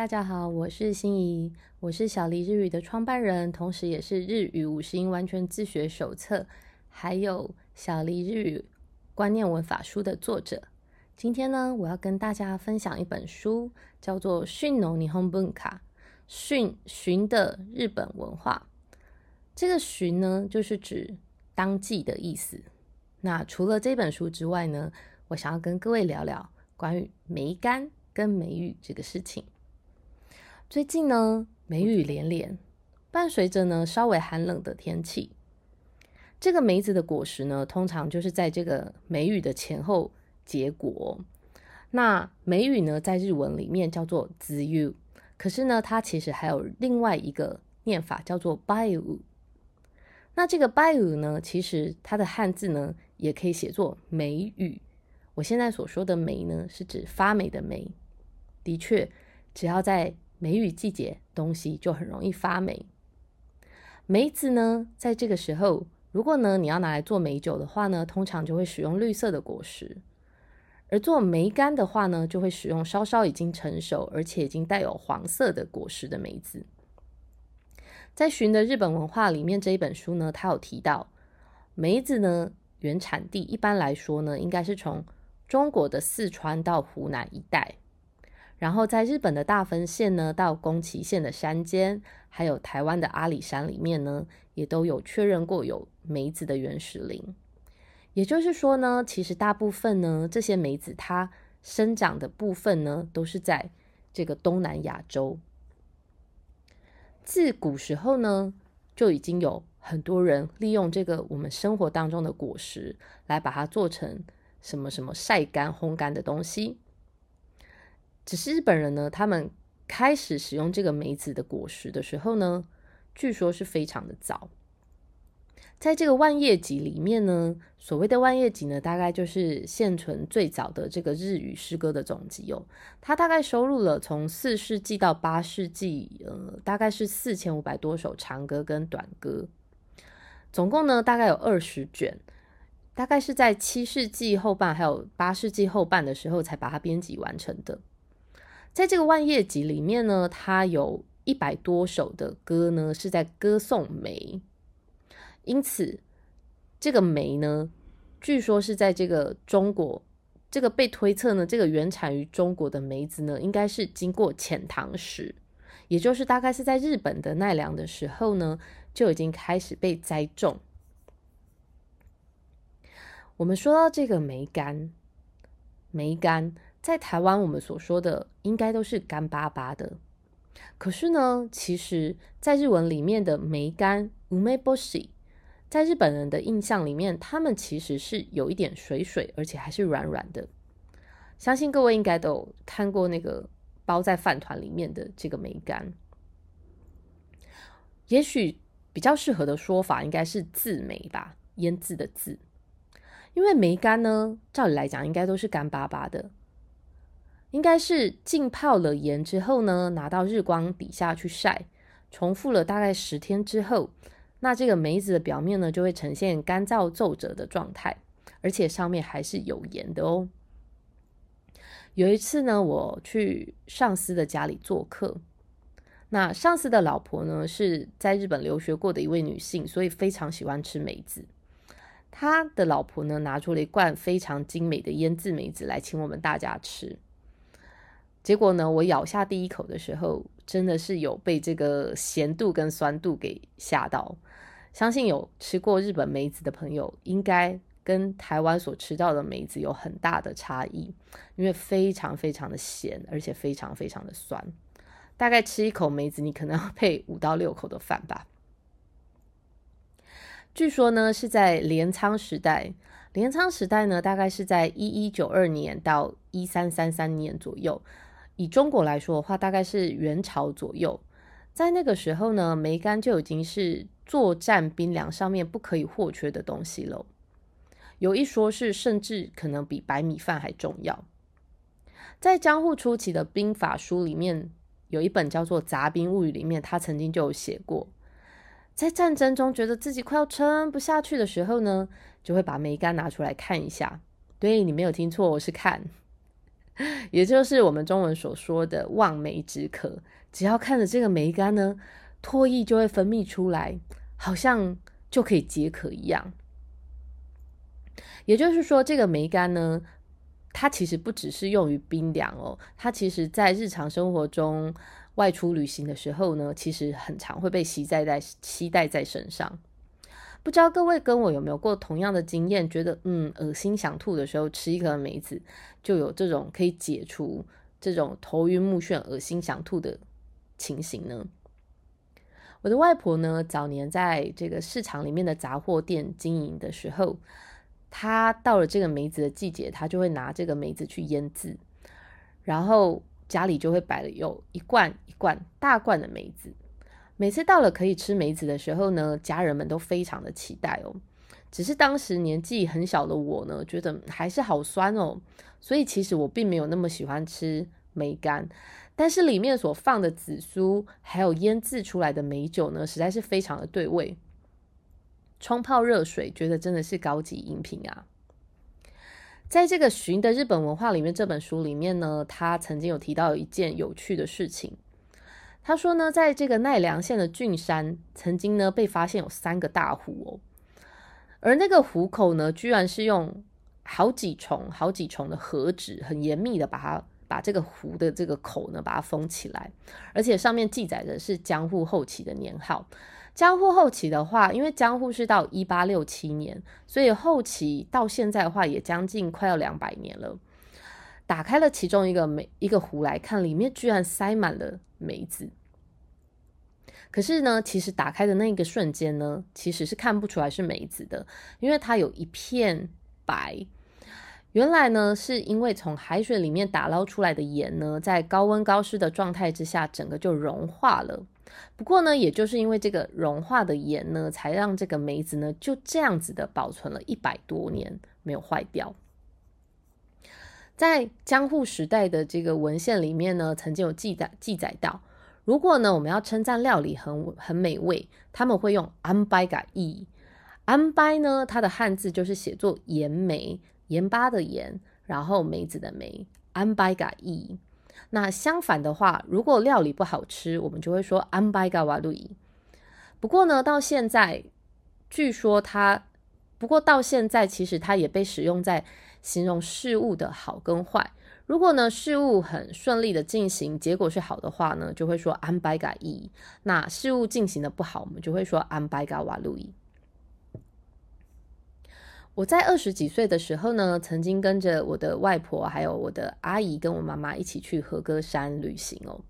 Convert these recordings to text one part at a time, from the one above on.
大家好，我是心怡，我是小黎日语的创办人，同时也是日语五十音完全自学手册，还有小黎日语观念文法书的作者。今天呢，我要跟大家分享一本书，叫做《训农霓虹本卡》，训寻的日本文化。这个寻呢，就是指当季的意思。那除了这本书之外呢，我想要跟各位聊聊关于梅干跟梅雨这个事情。最近呢，梅雨连连，伴随着呢稍微寒冷的天气。这个梅子的果实呢，通常就是在这个梅雨的前后结果。那梅雨呢，在日文里面叫做 “zu”，可是呢，它其实还有另外一个念法，叫做 “baiu”。那这个 “baiu” 呢，其实它的汉字呢，也可以写作梅雨。我现在所说的梅呢，是指发霉的霉。的确，只要在梅雨季节，东西就很容易发霉。梅子呢，在这个时候，如果呢你要拿来做梅酒的话呢，通常就会使用绿色的果实；而做梅干的话呢，就会使用稍稍已经成熟而且已经带有黄色的果实的梅子。在《寻的日本文化》里面这一本书呢，它有提到梅子呢原产地一般来说呢，应该是从中国的四川到湖南一带。然后在日本的大分县呢，到宫崎县的山间，还有台湾的阿里山里面呢，也都有确认过有梅子的原始林。也就是说呢，其实大部分呢，这些梅子它生长的部分呢，都是在这个东南亚洲。自古时候呢，就已经有很多人利用这个我们生活当中的果实，来把它做成什么什么晒干、烘干的东西。只是日本人呢，他们开始使用这个梅子的果实的时候呢，据说是非常的早。在这个万叶集里面呢，所谓的万叶集呢，大概就是现存最早的这个日语诗歌的总集哦。它大概收录了从四世纪到八世纪，呃，大概是四千五百多首长歌跟短歌，总共呢大概有二十卷，大概是在七世纪后半还有八世纪后半的时候才把它编辑完成的。在这个万叶集里面呢，它有一百多首的歌呢，是在歌颂梅。因此，这个梅呢，据说是在这个中国，这个被推测呢，这个原产于中国的梅子呢，应该是经过遣唐使，也就是大概是在日本的奈良的时候呢，就已经开始被栽种。我们说到这个梅干，梅干。在台湾，我们所说的应该都是干巴巴的。可是呢，其实，在日文里面的梅干 （umeboshi），在日本人的印象里面，他们其实是有一点水水，而且还是软软的。相信各位应该都看过那个包在饭团里面的这个梅干。也许比较适合的说法应该是渍梅吧，腌渍的渍。因为梅干呢，照理来讲应该都是干巴巴的。应该是浸泡了盐之后呢，拿到日光底下去晒，重复了大概十天之后，那这个梅子的表面呢就会呈现干燥皱褶的状态，而且上面还是有盐的哦。有一次呢，我去上司的家里做客，那上司的老婆呢是在日本留学过的一位女性，所以非常喜欢吃梅子。他的老婆呢拿出了一罐非常精美的腌制梅子来请我们大家吃。结果呢，我咬下第一口的时候，真的是有被这个咸度跟酸度给吓到。相信有吃过日本梅子的朋友，应该跟台湾所吃到的梅子有很大的差异，因为非常非常的咸，而且非常非常的酸。大概吃一口梅子，你可能要配五到六口的饭吧。据说呢，是在镰仓时代，镰仓时代呢，大概是在一一九二年到一三三三年左右。以中国来说的话，大概是元朝左右，在那个时候呢，梅干就已经是作战兵粮上面不可以或缺的东西了。有一说是，甚至可能比白米饭还重要。在江户初期的兵法书里面，有一本叫做《杂兵物语》，里面他曾经就有写过，在战争中觉得自己快要撑不下去的时候呢，就会把梅干拿出来看一下。对你没有听错，我是看。也就是我们中文所说的望梅止渴。只要看着这个梅干呢，唾液就会分泌出来，好像就可以解渴一样。也就是说，这个梅干呢，它其实不只是用于冰凉哦，它其实在日常生活中外出旅行的时候呢，其实很常会被携带在携带在身上。不知道各位跟我有没有过同样的经验？觉得嗯恶心想吐的时候，吃一颗梅子就有这种可以解除这种头晕目眩、恶心想吐的情形呢？我的外婆呢，早年在这个市场里面的杂货店经营的时候，她到了这个梅子的季节，她就会拿这个梅子去腌制，然后家里就会摆了有一罐一罐大罐的梅子。每次到了可以吃梅子的时候呢，家人们都非常的期待哦。只是当时年纪很小的我呢，觉得还是好酸哦，所以其实我并没有那么喜欢吃梅干。但是里面所放的紫苏，还有腌制出来的梅酒呢，实在是非常的对味。冲泡热水，觉得真的是高级饮品啊。在这个《寻的日本文化》里面这本书里面呢，他曾经有提到一件有趣的事情。他说呢，在这个奈良县的郡山，曾经呢被发现有三个大湖哦，而那个湖口呢，居然是用好几重、好几重的和纸，很严密的把它把这个湖的这个口呢把它封起来，而且上面记载的是江户后期的年号。江户后期的话，因为江户是到一八六七年，所以后期到现在的话，也将近快要两百年了。打开了其中一个梅一个壶来看，里面居然塞满了梅子。可是呢，其实打开的那个瞬间呢，其实是看不出来是梅子的，因为它有一片白。原来呢，是因为从海水里面打捞出来的盐呢，在高温高湿的状态之下，整个就融化了。不过呢，也就是因为这个融化的盐呢，才让这个梅子呢就这样子的保存了一百多年没有坏掉。在江户时代的这个文献里面呢，曾经有记载记载到，如果呢我们要称赞料理很很美味，他们会用安拜嘎意。安拜呢，它的汉字就是写作盐梅，盐巴的盐，然后梅子的梅，安拜嘎意。那相反的话，如果料理不好吃，我们就会说安拜嘎瓦路伊。不过呢，到现在，据说它，不过到现在其实它也被使用在。形容事物的好跟坏。如果呢事物很顺利的进行，结果是好的话呢，就会说安白嘎伊。那事物进行的不好，我们就会说安白嘎瓦路伊。我在二十几岁的时候呢，曾经跟着我的外婆还有我的阿姨跟我妈妈一起去和歌山旅行哦。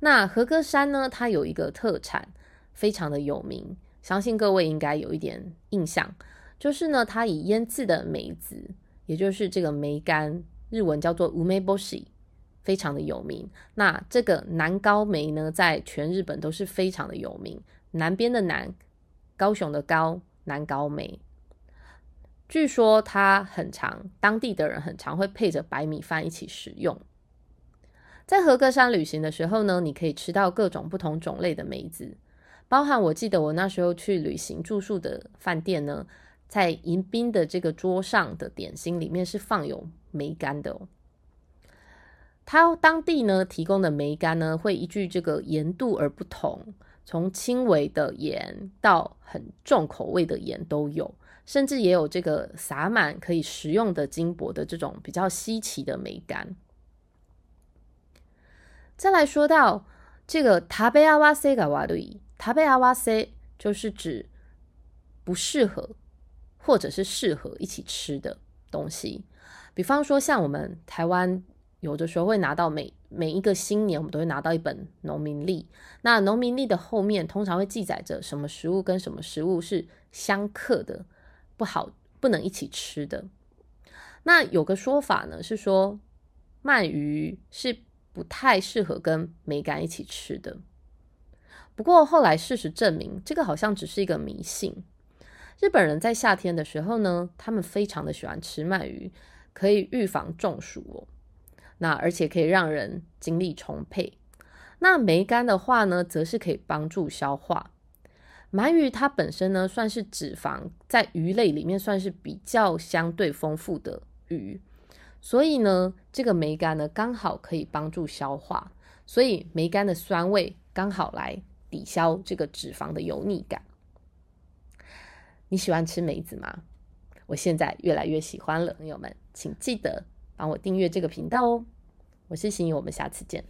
那和歌山呢，它有一个特产非常的有名，相信各位应该有一点印象，就是呢，它以腌制的梅子。也就是这个梅干，日文叫做乌梅波西，非常的有名。那这个南高梅呢，在全日本都是非常的有名。南边的南，高雄的高，南高梅。据说它很长，当地的人很常会配着白米饭一起食用。在和歌山旅行的时候呢，你可以吃到各种不同种类的梅子，包含我记得我那时候去旅行住宿的饭店呢。在迎宾的这个桌上的点心里面是放有梅干的哦。它当地呢提供的梅干呢会依据这个盐度而不同，从轻微的盐到很重口味的盐都有，甚至也有这个撒满可以食用的金箔的这种比较稀奇的梅干。再来说到这个塔贝阿瓦塞嘎瓦瑞，塔贝阿瓦塞就是指不适合。或者是适合一起吃的东西，比方说像我们台湾有的时候会拿到每每一个新年，我们都会拿到一本农民历。那农民历的后面通常会记载着什么食物跟什么食物是相克的，不好不能一起吃的。那有个说法呢是说鳗鱼是不太适合跟梅干一起吃的。不过后来事实证明，这个好像只是一个迷信。日本人在夏天的时候呢，他们非常的喜欢吃鳗鱼，可以预防中暑哦，那而且可以让人精力充沛，那梅干的话呢，则是可以帮助消化，鳗鱼它本身呢，算是脂肪，在鱼类里面算是比较相对丰富的鱼。所以呢，这个梅干呢，刚好可以帮助消化，所以梅干的酸味刚好来抵消这个脂肪的油腻感。你喜欢吃梅子吗？我现在越来越喜欢了，朋友们。请记得帮我订阅这个频道哦。我是心怡，我们下次见。